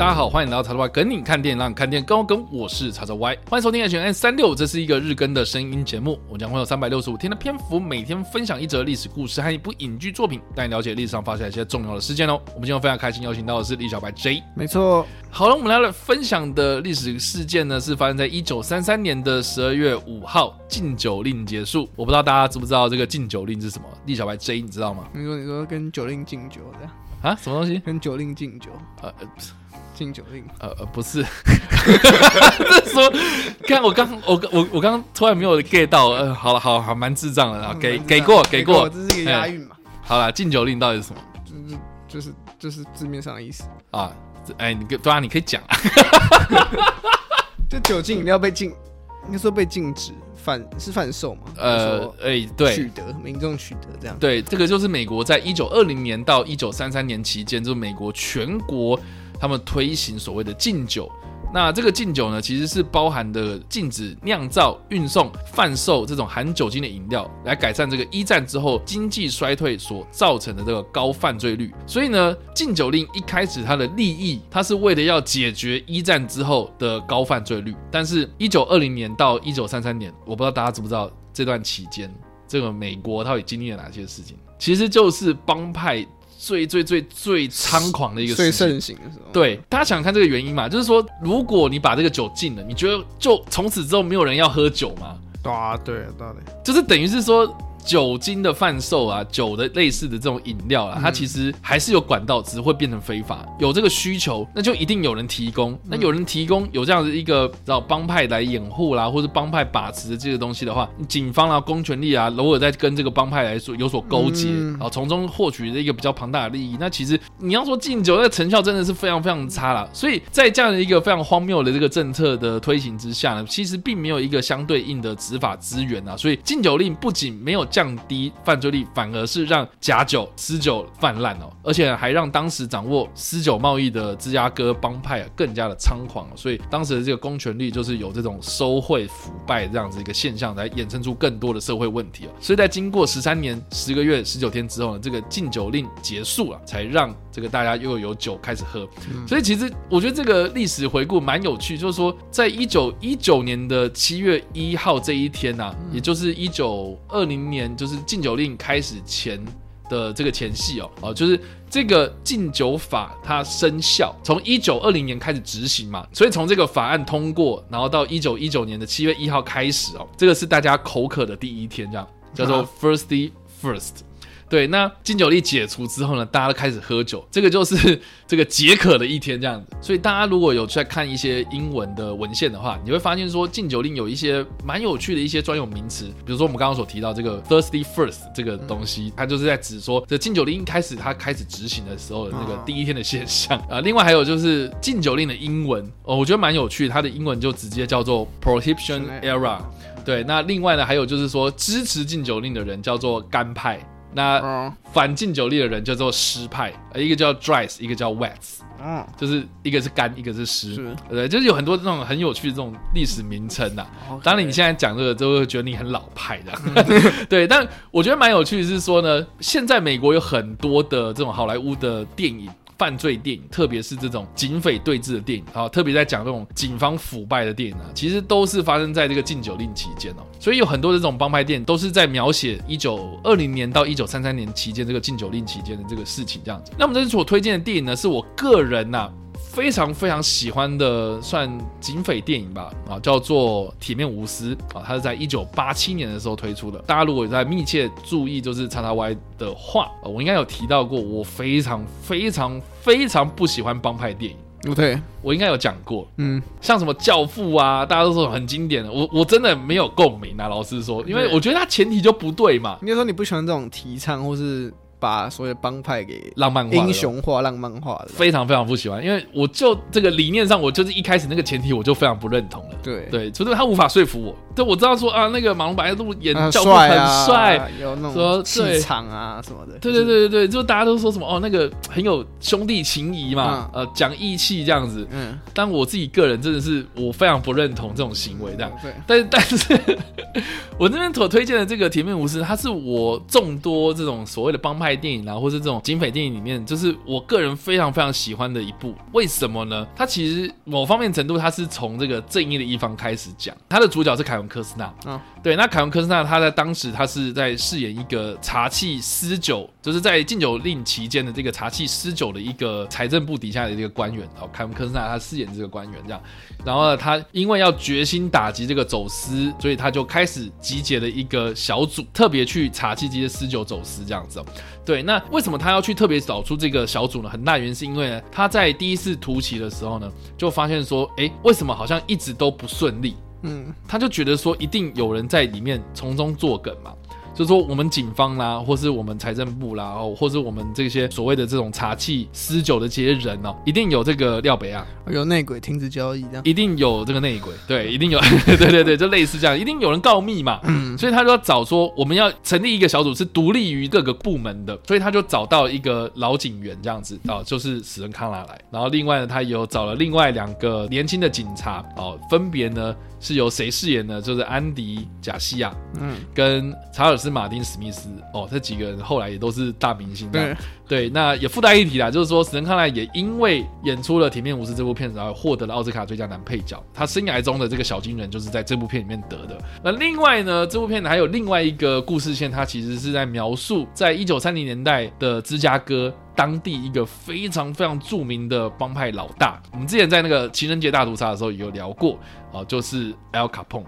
大家好，欢迎来到叉叉 Y 跟你看电影，让你看电影更有梗。我是叉叉 Y，欢迎收听 H&M 365，这是一个日更的声音节目。我将会有三百六十五天的篇幅，每天分享一则历史故事和一部影剧作品，带你了解历史上发生一些重要的事件哦。我们今天非常开心邀请到的是李小白 J，没错。好了，我们来了分享的历史事件呢，是发生在一九三三年的十二月五号，禁酒令结束。我不知道大家知不知道这个禁酒令是什么？李小白 J，你知道吗？你说，你说跟酒令禁酒这样啊？什么东西？跟酒令敬酒？呃。敬酒令？呃呃，不是，说，看我刚我我我刚刚突然没有 get 到，呃，好了好好，蛮智障的啊，给给过给过，这是一个押韵嘛？好了，敬酒令到底是什么？就是就是就是字面上的意思啊，哎，你跟对啊，你可以讲，就酒精饮料被禁，应该说被禁止贩是贩售嘛？呃，哎，对，取得民众取得这样，对，这个就是美国在一九二零年到一九三三年期间，就是美国全国。他们推行所谓的禁酒，那这个禁酒呢，其实是包含的禁止酿造、运送、贩售这种含酒精的饮料，来改善这个一战之后经济衰退所造成的这个高犯罪率。所以呢，禁酒令一开始它的立意，它是为了要解决一战之后的高犯罪率。但是，一九二零年到一九三三年，我不知道大家知不知道这段期间，这个美国到底经历了哪些事情？其实就是帮派。最最最最猖狂的一个最盛行的时候，对，大家想想看这个原因嘛，就是说，如果你把这个酒禁了，你觉得就从此之后没有人要喝酒吗？对啊，对，对，就是等于是说。酒精的贩售啊，酒的类似的这种饮料啊，它其实还是有管道，只是会变成非法。有这个需求，那就一定有人提供。那有人提供，有这样的一个让帮派来掩护啦，或者帮派把持的这个东西的话，警方啊、公权力啊，偶尔在跟这个帮派来说有所勾结，然后从中获取的一个比较庞大的利益。那其实你要说禁酒，那成效真的是非常非常差了。所以在这样的一个非常荒谬的这个政策的推行之下呢，其实并没有一个相对应的执法资源啊。所以禁酒令不仅没有降低犯罪率，反而是让假酒、私酒泛滥哦，而且还让当时掌握私酒贸易的芝加哥帮派啊更加的猖狂。所以当时的这个公权力就是有这种收贿腐败这样子一个现象，来衍生出更多的社会问题哦。所以在经过十三年十个月十九天之后呢，这个禁酒令结束了，才让这个大家又有酒开始喝。所以其实我觉得这个历史回顾蛮有趣，就是说在一九一九年的七月一号这一天呐、啊，也就是一九二零年，就是。禁酒令开始前的这个前戏哦，哦，就是这个禁酒法它生效，从一九二零年开始执行嘛，所以从这个法案通过，然后到一九一九年的七月一号开始哦，这个是大家口渴的第一天，这样叫做 Thirsty First。对，那禁酒令解除之后呢，大家都开始喝酒，这个就是 这个解渴的一天这样子。所以大家如果有在看一些英文的文献的话，你会发现说禁酒令有一些蛮有趣的一些专有名词，比如说我们刚刚所提到这个 thirsty first 这个东西，它就是在指说这禁酒令一开始它开始执行的时候的那个第一天的现象啊。另外还有就是禁酒令的英文哦，我觉得蛮有趣，它的英文就直接叫做 prohibition era。对，那另外呢还有就是说支持禁酒令的人叫做干派。那反禁酒令的人叫做湿派，一个叫 dries，一个叫 wets，嗯，就是一个是干，一个是湿，是对，就是有很多这种很有趣的这种历史名称呐。当然你现在讲这个，就会觉得你很老派的，嗯、对。但我觉得蛮有趣的是说呢，现在美国有很多的这种好莱坞的电影。犯罪电影，特别是这种警匪对峙的电影啊，特别在讲这种警方腐败的电影啊，其实都是发生在这个禁酒令期间哦。所以有很多的这种帮派电影都是在描写一九二零年到一九三三年期间这个禁酒令期间的这个事情这样子。那么这次我推荐的电影呢，是我个人呐、非常非常喜欢的算警匪电影吧，啊，叫做《铁面无私》啊，它是在一九八七年的时候推出的。大家如果有在密切注意就是叉叉 Y 的话，我应该有提到过，我非常非常非常不喜欢帮派电影。对，我应该有讲过，嗯，像什么《教父》啊，大家都说很经典的，我我真的没有共鸣啊，老实说，因为我觉得它前提就不对嘛。你说你不喜欢这种提倡或是？把所有帮派给浪漫化、英雄化、浪漫化的，非常非常不喜欢。因为我就这个理念上，我就是一开始那个前提，我就非常不认同了。对对，除非他无法说服我。对，我知道说啊，那个马龙白兰度演教父很帅、啊，有那种气场啊什么的。对对对对对，就大家都说什么哦，那个很有兄弟情谊嘛，嗯、呃，讲义气这样子。嗯，但我自己个人真的是我非常不认同这种行为这样。对，但是 但是，我这边所推荐的这个《铁面无私》，它是我众多这种所谓的帮派。派电影啊，或是这种警匪电影里面，就是我个人非常非常喜欢的一部。为什么呢？它其实某方面程度，它是从这个正义的一方开始讲。它的主角是凯文科斯纳。嗯，对。那凯文科斯纳他在当时他是在饰演一个查缉私酒，就是在禁酒令期间的这个查缉私酒的一个财政部底下的一个官员。哦，凯文科斯纳他饰演这个官员这样。然后呢，他因为要决心打击这个走私，所以他就开始集结了一个小组，特别去查缉这些私酒走私这样子。对，那为什么他要去特别找出这个小组呢？很大原因是因为呢，他在第一次突袭的时候呢，就发现说，哎，为什么好像一直都不顺利？嗯，他就觉得说，一定有人在里面从中作梗嘛。就是说，我们警方啦，或是我们财政部啦，哦，或是我们这些所谓的这种查气私酒的这些人哦，一定有这个廖北啊，有内鬼停止交易这样，一定有这个内鬼，对，一定有，对对对，就类似这样，一定有人告密嘛，嗯，所以他就要找说，我们要成立一个小组，是独立于各个部门的，所以他就找到一个老警员这样子哦，就是史恩康纳来，然后另外呢，他有找了另外两个年轻的警察哦，分别呢。是由谁饰演呢？就是安迪贾西亚，嗯，跟查尔斯马丁史密斯，哦，这几个人后来也都是大明星。对，对，那也附带一提啦，就是说史恩康莱也因为演出了《铁面无私》这部片子，然后获得了奥斯卡最佳男配角。他生涯中的这个小金人就是在这部片里面得的。那另外呢，这部片子还有另外一个故事线，它其实是在描述在一九三零年代的芝加哥。当地一个非常非常著名的帮派老大，我们之前在那个情人节大屠杀的时候有聊过啊，就是 Al Capone。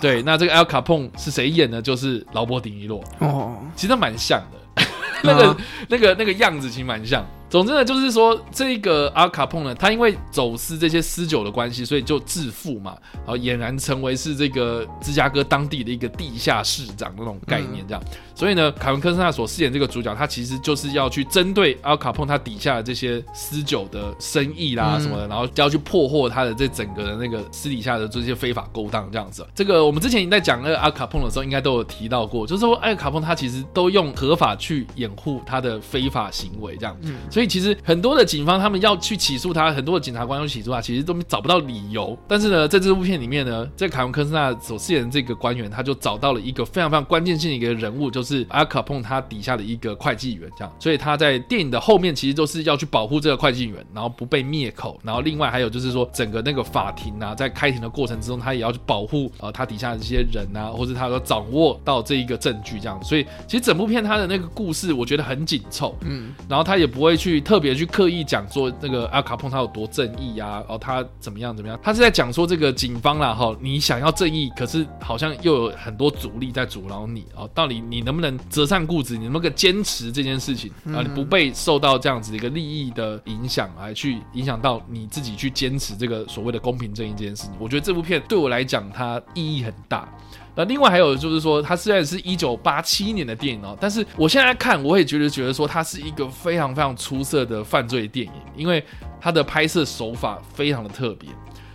对，那这个 Al Capone 是谁演的？就是劳勃·迪尼洛。哦，其实蛮像的，那个那个那个样子其实蛮像。总之呢，就是说这个阿卡碰呢，他因为走私这些私酒的关系，所以就致富嘛，然后俨然成为是这个芝加哥当地的一个地下市长那种概念，这样。所以呢，凯文科斯纳所饰演这个主角，他其实就是要去针对阿卡碰他底下的这些私酒的生意啦什么的，然后就要去破获他的这整个的那个私底下的这些非法勾当这样子。这个我们之前在讲那个阿卡碰的时候，应该都有提到过，就是说阿卡碰他其实都用合法去掩护他的非法行为这样。所以。所以其实很多的警方他们要去起诉他，很多的检察官要起诉他，其实都找不到理由。但是呢，在这部片里面呢，在凯文科斯纳所饰演的这个官员，他就找到了一个非常非常关键性的一个人物，就是阿卡碰他底下的一个会计员，这样。所以他在电影的后面其实都是要去保护这个会计员，然后不被灭口。然后另外还有就是说，整个那个法庭啊，在开庭的过程之中，他也要去保护呃他底下的这些人啊，或者他要掌握到这一个证据这样。所以其实整部片他的那个故事，我觉得很紧凑，嗯，然后他也不会去特别。去刻意讲说那个阿卡碰他有多正义呀，哦，他怎么样怎么样？他是在讲说这个警方啦，哈，你想要正义，可是好像又有很多阻力在阻挠你哦。到底你能不能折善固执？你能不能坚持这件事情啊？你不被受到这样子一个利益的影响，来去影响到你自己去坚持这个所谓的公平正义这件事情？我觉得这部片对我来讲，它意义很大。那另外还有就是说，它虽然是一九八七年的电影哦，但是我现在看，我也觉得觉得说它是一个非常非常出色的犯罪电影，因为它的拍摄手法非常的特别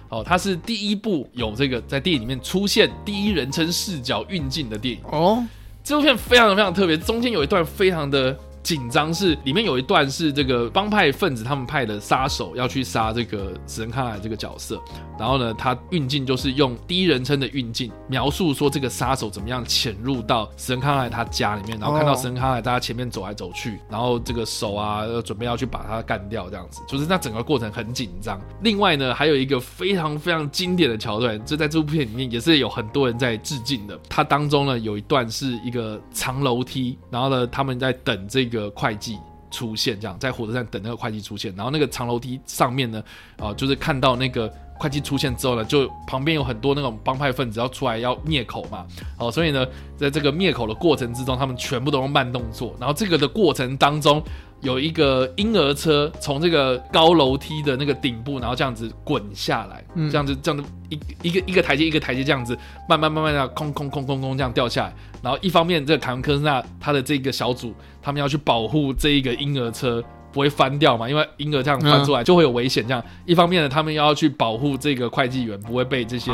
哦，它是第一部有这个在电影里面出现第一人称视角运镜的电影哦，这部片非常的非常特别，中间有一段非常的。紧张是里面有一段是这个帮派分子他们派的杀手要去杀这个死人康莱这个角色，然后呢，他运镜就是用第一人称的运镜描述说这个杀手怎么样潜入到死人康莱他家里面，然后看到死人康莱在他前面走来走去，然后这个手啊准备要去把他干掉这样子，就是那整个过程很紧张。另外呢，还有一个非常非常经典的桥段，就在这部片里面也是有很多人在致敬的。它当中呢有一段是一个长楼梯，然后呢他们在等这个。个会计出现，这样在火车站等那个会计出现，然后那个长楼梯上面呢，啊、呃，就是看到那个会计出现之后呢，就旁边有很多那种帮派分子要出来要灭口嘛，哦、呃，所以呢，在这个灭口的过程之中，他们全部都用慢动作，然后这个的过程当中。有一个婴儿车从这个高楼梯的那个顶部，然后这样子滚下来，嗯、这样子这样子一一个一个台阶一个台阶这样子慢慢慢慢的空空空空空这样掉下来，然后一方面这个凯文科斯纳他的这个小组他们要去保护这一个婴儿车不会翻掉嘛，因为婴儿这样翻出来就会有危险，这样、嗯、一方面呢他们要去保护这个会计员不会被这些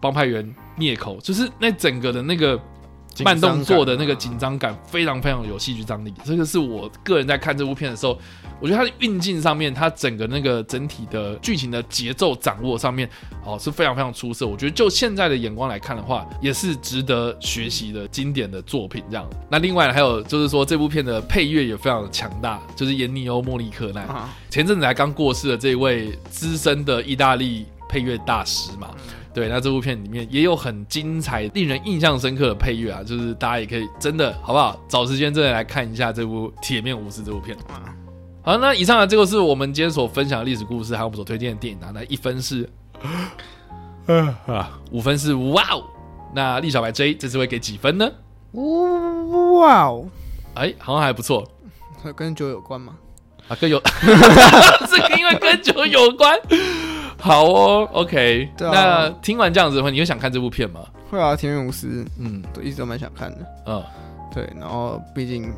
帮派员灭口，就是那整个的那个。慢动作的那个紧张感非常非常有戏剧张力。这个是我个人在看这部片的时候，我觉得它的运镜上面，它整个那个整体的剧情的节奏掌握上面，哦是非常非常出色。我觉得就现在的眼光来看的话，也是值得学习的经典的作品。这样，那另外还有就是说，这部片的配乐也非常的强大，就是严尼欧·莫利克奈，前阵子才刚过世的这一位资深的意大利配乐大师嘛。对，那这部片里面也有很精彩、令人印象深刻的配乐啊，就是大家也可以真的好不好？找时间真的来看一下这部《铁面无私》这部片。好，那以上呢，这个是我们今天所分享的历史故事，还有我们所推荐的电影啊。那一分是，啊，五分是哇哦。那立小白 J 这次会给几分呢？哇哦，哎，好像还不错。跟酒有关吗？啊，跟有，这个因为跟酒有关。好哦，OK，对啊，那听完这样子的话，你会想看这部片吗？会啊，《田园无私》，嗯，都一直都蛮想看的。嗯，对，然后毕竟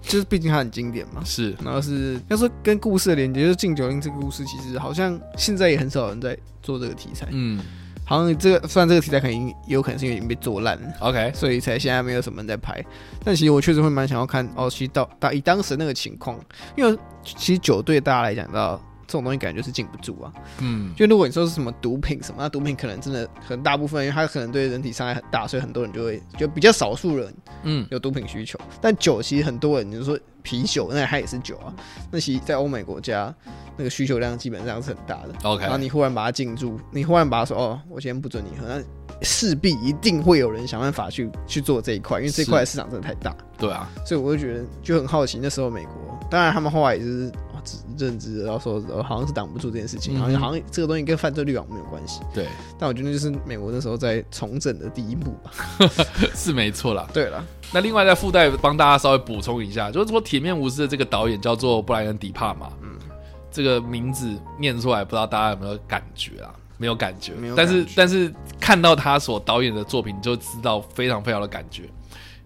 就是毕竟它很经典嘛，是。然后是要说跟故事的连接，就是禁酒令这个故事，其实好像现在也很少人在做这个题材。嗯，好像这个虽然这个题材肯定也有可能是因为已经被做烂了，OK，所以才现在没有什么人在拍。但其实我确实会蛮想要看哦，其实到当以当时那个情况，因为其实酒对大家来讲到。这种东西感觉就是禁不住啊，嗯，就如果你说是什么毒品什么，那毒品可能真的很大部分，因为它可能对人体伤害很大，所以很多人就会就比较少数人，嗯，有毒品需求。嗯、但酒其实很多人，你说啤酒，那它也是酒啊。那其实，在欧美国家，那个需求量基本上是很大的。OK，然后你忽然把它禁住，你忽然把它说哦，我今天不准你喝，那势必一定会有人想办法去去做这一块，因为这一块市场真的太大。对啊，所以我就觉得就很好奇，那时候美国，当然他们后来也是。认知，然后说好像是挡不住这件事情，好像好像这个东西跟犯罪率好像没有关系。对，但我觉得就是美国那时候在重整的第一步吧，是没错啦。对了，那另外在附带帮大家稍微补充一下，就是说《铁面无私》的这个导演叫做布莱恩·迪帕嘛，嗯，这个名字念出来不知道大家有没有感觉啊？没有感觉，没有感觉。但是但是看到他所导演的作品，就知道非常非常的感觉。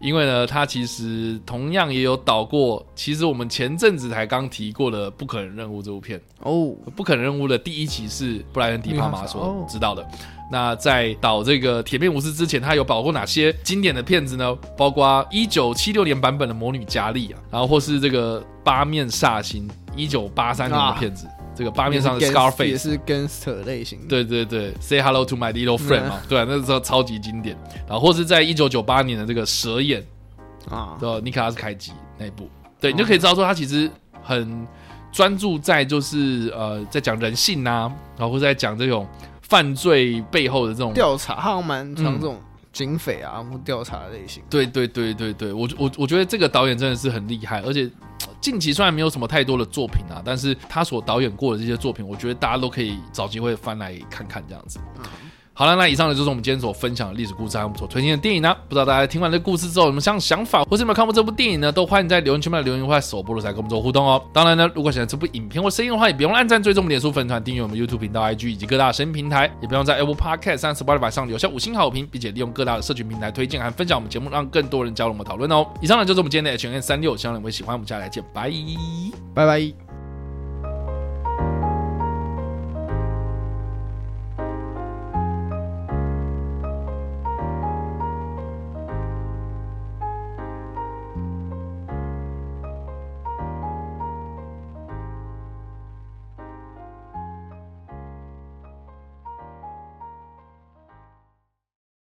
因为呢，他其实同样也有导过，其实我们前阵子才刚提过的《不可能任务》这部片哦，《不可能任务》的第一集是布莱恩·迪帕玛所指导的。那在导这个《铁面无私》之前，他有导过哪些经典的片子呢？包括一九七六年版本的《魔女佳丽》啊，然后或是这个《八面煞星》一九八三年的片子。啊这个八面上的 Scarface 也是 gangster 类型，对对对，Say hello to my little friend 嘛，对啊，那时候超级经典。然后或是在一九九八年的这个蛇眼。啊，对，尼可拉斯凯奇那一部，对你就可以知道说他其实很专注在就是呃在讲人性呐、啊，然后或者在讲这种犯罪背后的这种调查，他好像蛮常这种警匪啊或调查的类型。对对对对对，我我我觉得这个导演真的是很厉害，而且。近期虽然没有什么太多的作品啊，但是他所导演过的这些作品，我觉得大家都可以找机会翻来看看这样子。好了，那以上呢就是我们今天所分享的历史故事，还有我们所推荐的电影呢。不知道大家听完这故事之后有什么想想法，或是有没有看过这部电影呢？都欢迎在留言区里面留言或在首播的时候跟我们做互动哦。当然呢，如果喜欢这部影片或声音的话，也别忘按赞、追踪我们脸书粉团、订阅我们 YouTube 频道、IG 以及各大声音平台，也不用在 Apple Podcast 和 Spotify 上留下五星好评，并且利用各大的社群平台推荐和分享我们节目，让更多人加入我们讨论哦。以上呢就是我们今天的 H&M 365，希望你们会喜欢。我们下来见，拜拜拜。